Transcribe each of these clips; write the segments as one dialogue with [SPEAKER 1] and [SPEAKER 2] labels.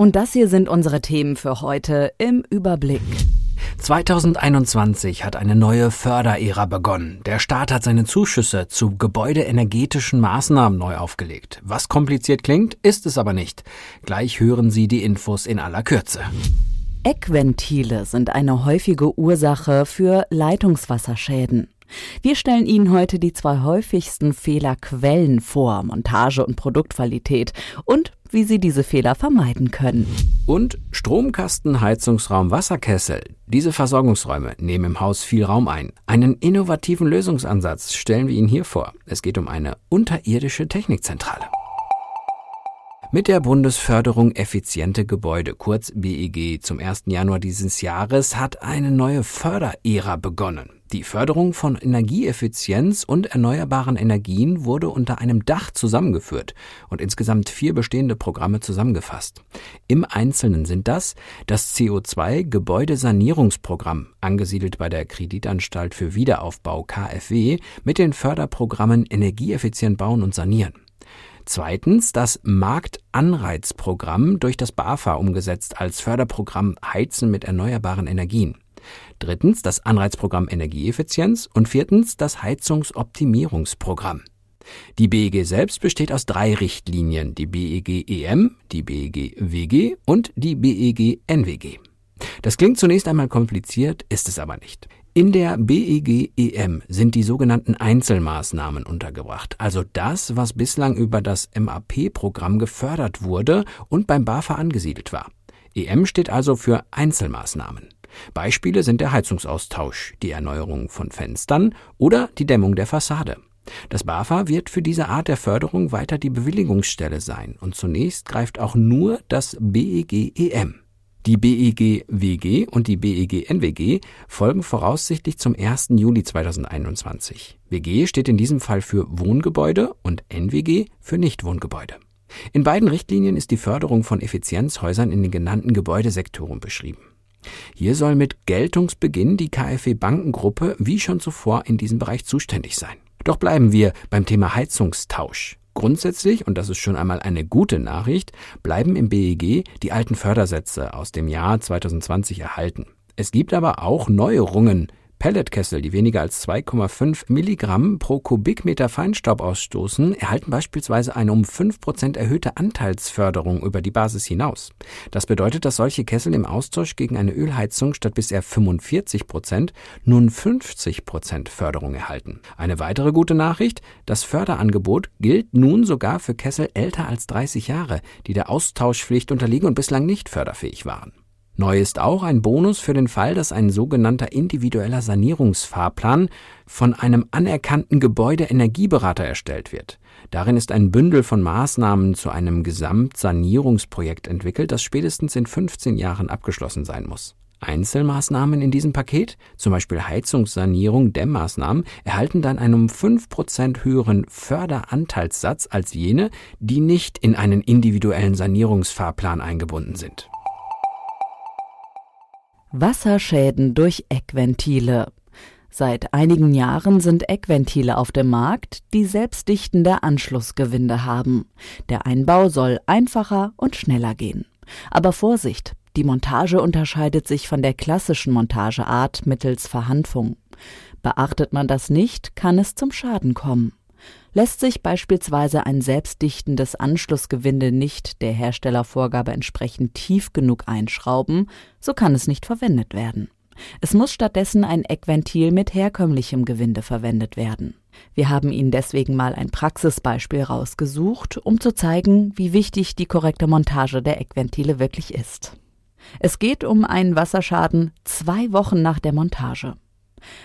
[SPEAKER 1] Und das hier sind unsere Themen für heute im Überblick.
[SPEAKER 2] 2021 hat eine neue Förderära begonnen. Der Staat hat seine Zuschüsse zu gebäudeenergetischen Maßnahmen neu aufgelegt. Was kompliziert klingt, ist es aber nicht. Gleich hören Sie die Infos in aller Kürze.
[SPEAKER 1] Eckventile sind eine häufige Ursache für Leitungswasserschäden. Wir stellen Ihnen heute die zwei häufigsten Fehlerquellen vor, Montage und Produktqualität und wie Sie diese Fehler vermeiden können.
[SPEAKER 2] Und Stromkasten, Heizungsraum, Wasserkessel. Diese Versorgungsräume nehmen im Haus viel Raum ein. Einen innovativen Lösungsansatz stellen wir Ihnen hier vor. Es geht um eine unterirdische Technikzentrale. Mit der Bundesförderung effiziente Gebäude, kurz BEG, zum 1. Januar dieses Jahres hat eine neue Förderära begonnen. Die Förderung von Energieeffizienz und erneuerbaren Energien wurde unter einem Dach zusammengeführt und insgesamt vier bestehende Programme zusammengefasst. Im Einzelnen sind das das CO2 Gebäudesanierungsprogramm, angesiedelt bei der Kreditanstalt für Wiederaufbau KfW, mit den Förderprogrammen Energieeffizient bauen und sanieren. Zweitens das Marktanreizprogramm durch das BAFA umgesetzt als Förderprogramm Heizen mit erneuerbaren Energien drittens das Anreizprogramm Energieeffizienz und viertens das Heizungsoptimierungsprogramm. Die BEG selbst besteht aus drei Richtlinien, die BEG EM, die BEG WG und die BEG NWG. Das klingt zunächst einmal kompliziert, ist es aber nicht. In der BEG EM sind die sogenannten Einzelmaßnahmen untergebracht, also das, was bislang über das MAP-Programm gefördert wurde und beim BAFA angesiedelt war. EM steht also für Einzelmaßnahmen. Beispiele sind der Heizungsaustausch, die Erneuerung von Fenstern oder die Dämmung der Fassade. Das BAFA wird für diese Art der Förderung weiter die Bewilligungsstelle sein und zunächst greift auch nur das BEG EM. Die BEG WG und die BEG NWG folgen voraussichtlich zum 1. Juli 2021. WG steht in diesem Fall für Wohngebäude und NWG für Nichtwohngebäude. In beiden Richtlinien ist die Förderung von Effizienzhäusern in den genannten Gebäudesektoren beschrieben. Hier soll mit Geltungsbeginn die KfW Bankengruppe wie schon zuvor in diesem Bereich zuständig sein. Doch bleiben wir beim Thema Heizungstausch. Grundsätzlich, und das ist schon einmal eine gute Nachricht, bleiben im BEG die alten Fördersätze aus dem Jahr 2020 erhalten. Es gibt aber auch Neuerungen Pelletkessel, die weniger als 2,5 Milligramm pro Kubikmeter Feinstaub ausstoßen, erhalten beispielsweise eine um 5% erhöhte Anteilsförderung über die Basis hinaus. Das bedeutet, dass solche Kessel im Austausch gegen eine Ölheizung statt bisher 45% nun 50% Förderung erhalten. Eine weitere gute Nachricht, das Förderangebot gilt nun sogar für Kessel älter als 30 Jahre, die der Austauschpflicht unterliegen und bislang nicht förderfähig waren. Neu ist auch ein Bonus für den Fall, dass ein sogenannter individueller Sanierungsfahrplan von einem anerkannten Gebäudeenergieberater erstellt wird. Darin ist ein Bündel von Maßnahmen zu einem Gesamtsanierungsprojekt entwickelt, das spätestens in 15 Jahren abgeschlossen sein muss. Einzelmaßnahmen in diesem Paket, zum Beispiel Heizungssanierung, Dämmmaßnahmen, erhalten dann einen um 5% höheren Förderanteilssatz als jene, die nicht in einen individuellen Sanierungsfahrplan eingebunden sind.
[SPEAKER 1] Wasserschäden durch Eckventile. Seit einigen Jahren sind Eckventile auf dem Markt, die selbstdichtende Anschlussgewinde haben. Der Einbau soll einfacher und schneller gehen. Aber Vorsicht, die Montage unterscheidet sich von der klassischen Montageart mittels Verhanfung. Beachtet man das nicht, kann es zum Schaden kommen. Lässt sich beispielsweise ein selbstdichtendes Anschlussgewinde nicht der Herstellervorgabe entsprechend tief genug einschrauben, so kann es nicht verwendet werden. Es muss stattdessen ein Eckventil mit herkömmlichem Gewinde verwendet werden. Wir haben Ihnen deswegen mal ein Praxisbeispiel rausgesucht, um zu zeigen, wie wichtig die korrekte Montage der Eckventile wirklich ist. Es geht um einen Wasserschaden zwei Wochen nach der Montage.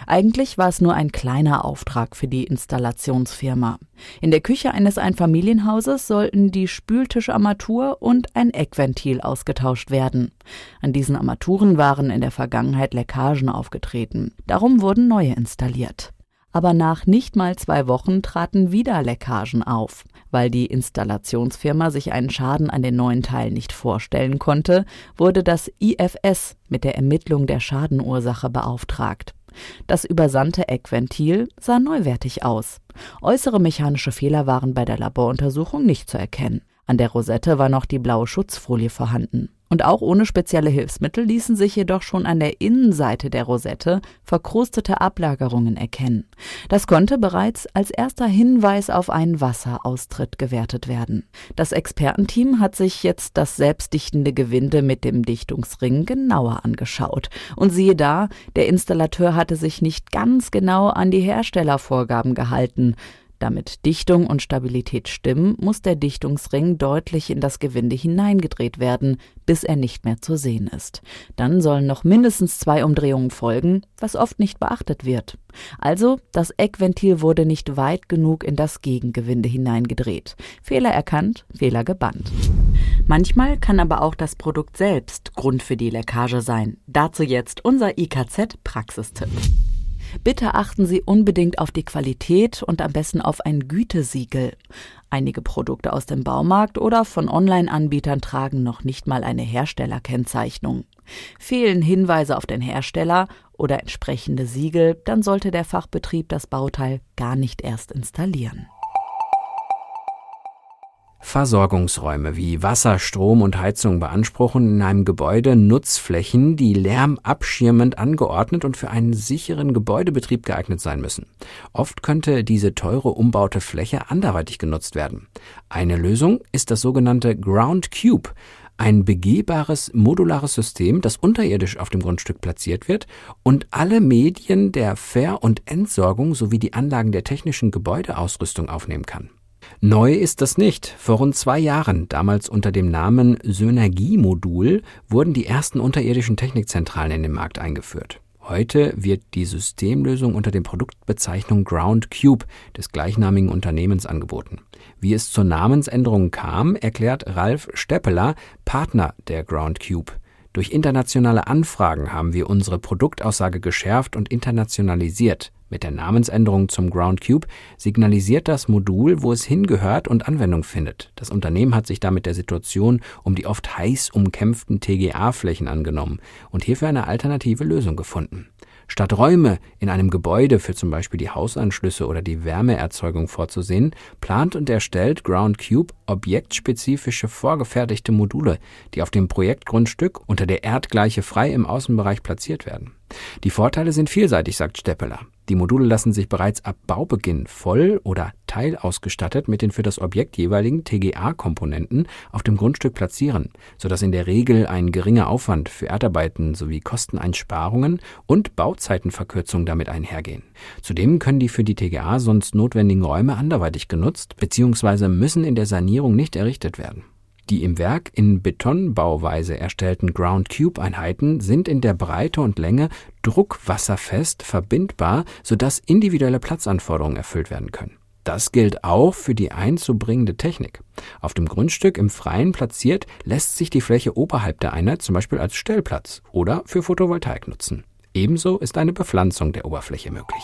[SPEAKER 1] Eigentlich war es nur ein kleiner Auftrag für die Installationsfirma. In der Küche eines Einfamilienhauses sollten die Spültischarmatur und ein Eckventil ausgetauscht werden. An diesen Armaturen waren in der Vergangenheit Leckagen aufgetreten. Darum wurden neue installiert. Aber nach nicht mal zwei Wochen traten wieder Leckagen auf. Weil die Installationsfirma sich einen Schaden an den neuen Teilen nicht vorstellen konnte, wurde das IFS mit der Ermittlung der Schadenursache beauftragt. Das übersandte Eckventil sah neuwertig aus. Äußere mechanische Fehler waren bei der Laboruntersuchung nicht zu erkennen. An der Rosette war noch die blaue Schutzfolie vorhanden. Und auch ohne spezielle Hilfsmittel ließen sich jedoch schon an der Innenseite der Rosette verkrustete Ablagerungen erkennen. Das konnte bereits als erster Hinweis auf einen Wasseraustritt gewertet werden. Das Expertenteam hat sich jetzt das selbstdichtende Gewinde mit dem Dichtungsring genauer angeschaut. Und siehe da, der Installateur hatte sich nicht ganz genau an die Herstellervorgaben gehalten. Damit Dichtung und Stabilität stimmen, muss der Dichtungsring deutlich in das Gewinde hineingedreht werden, bis er nicht mehr zu sehen ist. Dann sollen noch mindestens zwei Umdrehungen folgen, was oft nicht beachtet wird. Also, das Eckventil wurde nicht weit genug in das Gegengewinde hineingedreht. Fehler erkannt, Fehler gebannt. Manchmal kann aber auch das Produkt selbst Grund für die Leckage sein. Dazu jetzt unser IKZ-Praxistipp. Bitte achten Sie unbedingt auf die Qualität und am besten auf ein Gütesiegel. Einige Produkte aus dem Baumarkt oder von Online-Anbietern tragen noch nicht mal eine Herstellerkennzeichnung. Fehlen Hinweise auf den Hersteller oder entsprechende Siegel, dann sollte der Fachbetrieb das Bauteil gar nicht erst installieren.
[SPEAKER 2] Versorgungsräume wie Wasser, Strom und Heizung beanspruchen in einem Gebäude Nutzflächen, die lärmabschirmend angeordnet und für einen sicheren Gebäudebetrieb geeignet sein müssen. Oft könnte diese teure umbaute Fläche anderweitig genutzt werden. Eine Lösung ist das sogenannte Ground Cube, ein begehbares modulares System, das unterirdisch auf dem Grundstück platziert wird und alle Medien der Ver- und Entsorgung sowie die Anlagen der technischen Gebäudeausrüstung aufnehmen kann. Neu ist das nicht. Vor rund zwei Jahren, damals unter dem Namen Synergiemodul, wurden die ersten unterirdischen Technikzentralen in den Markt eingeführt. Heute wird die Systemlösung unter der Produktbezeichnung Ground Cube des gleichnamigen Unternehmens angeboten. Wie es zur Namensänderung kam, erklärt Ralf Steppeler, Partner der Ground Cube. Durch internationale Anfragen haben wir unsere Produktaussage geschärft und internationalisiert. Mit der Namensänderung zum Ground Cube signalisiert das Modul, wo es hingehört und Anwendung findet. Das Unternehmen hat sich damit der Situation um die oft heiß umkämpften TGA-Flächen angenommen und hierfür eine alternative Lösung gefunden. Statt Räume in einem Gebäude für zum Beispiel die Hausanschlüsse oder die Wärmeerzeugung vorzusehen, plant und erstellt Ground Cube objektspezifische vorgefertigte Module, die auf dem Projektgrundstück unter der Erdgleiche frei im Außenbereich platziert werden. Die Vorteile sind vielseitig, sagt Steppeler. Die Module lassen sich bereits ab Baubeginn voll oder teilausgestattet mit den für das Objekt jeweiligen TGA-Komponenten auf dem Grundstück platzieren, sodass in der Regel ein geringer Aufwand für Erdarbeiten sowie Kosteneinsparungen und Bauzeitenverkürzungen damit einhergehen. Zudem können die für die TGA sonst notwendigen Räume anderweitig genutzt bzw. müssen in der Sanierung nicht errichtet werden. Die im Werk in Betonbauweise erstellten Ground Cube Einheiten sind in der Breite und Länge druckwasserfest verbindbar, sodass individuelle Platzanforderungen erfüllt werden können. Das gilt auch für die einzubringende Technik. Auf dem Grundstück im Freien platziert lässt sich die Fläche oberhalb der Einheit zum Beispiel als Stellplatz oder für Photovoltaik nutzen. Ebenso ist eine Bepflanzung der Oberfläche möglich.